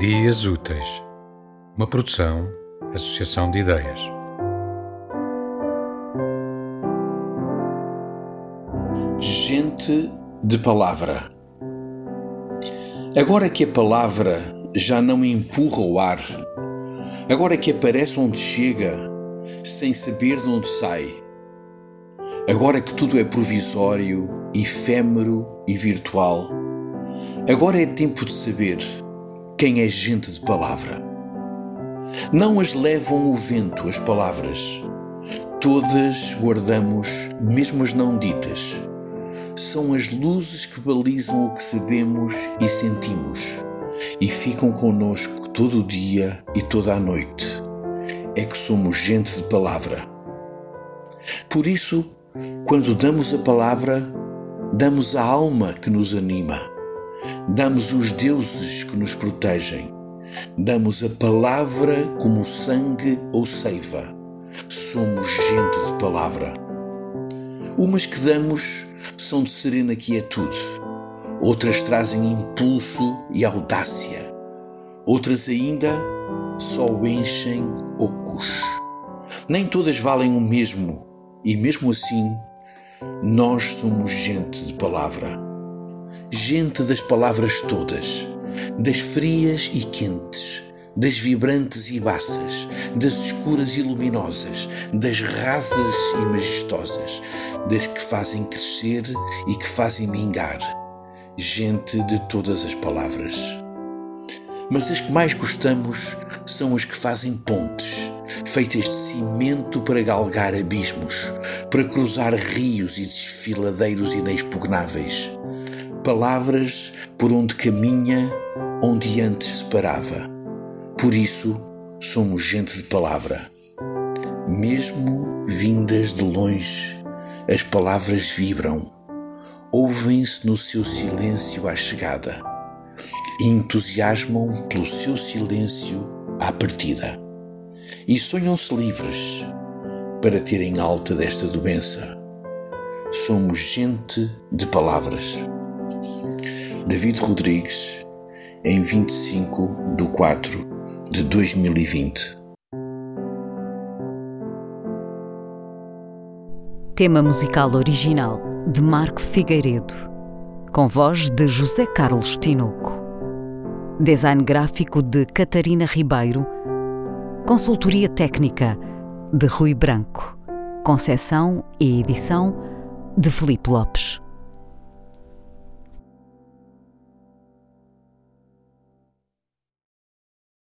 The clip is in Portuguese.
Dias Úteis, uma produção, associação de ideias. Gente de palavra. Agora que a palavra já não empurra o ar, agora que aparece onde chega, sem saber de onde sai, agora que tudo é provisório, efêmero e virtual, agora é tempo de saber quem é gente de palavra. Não as levam o vento as palavras. Todas guardamos, mesmo as não ditas. São as luzes que balizam o que sabemos e sentimos e ficam conosco todo o dia e toda a noite. É que somos gente de palavra. Por isso, quando damos a palavra, damos a alma que nos anima Damos os deuses que nos protegem. Damos a palavra como sangue ou seiva. Somos gente de palavra. Umas que damos são de serena quietude, outras trazem impulso e audácia, outras ainda só enchem ocos. Nem todas valem o mesmo, e mesmo assim, nós somos gente de palavra gente das palavras todas, das frias e quentes, das vibrantes e baças, das escuras e luminosas, das rasas e majestosas, das que fazem crescer e que fazem mingar, gente de todas as palavras. Mas as que mais gostamos são as que fazem pontes, feitas de cimento para galgar abismos, para cruzar rios e desfiladeiros inexpugnáveis palavras por onde caminha, onde antes se parava. Por isso, somos gente de palavra. Mesmo vindas de longe, as palavras vibram, ouvem-se no seu silêncio à chegada e entusiasmam pelo seu silêncio à partida. E sonham-se livres para terem alta desta doença. Somos gente de palavras. David Rodrigues, em 25 de 4 de 2020. Tema musical original de Marco Figueiredo, com voz de José Carlos Tinoco. Design gráfico de Catarina Ribeiro. Consultoria técnica de Rui Branco. Concessão e edição de Felipe Lopes.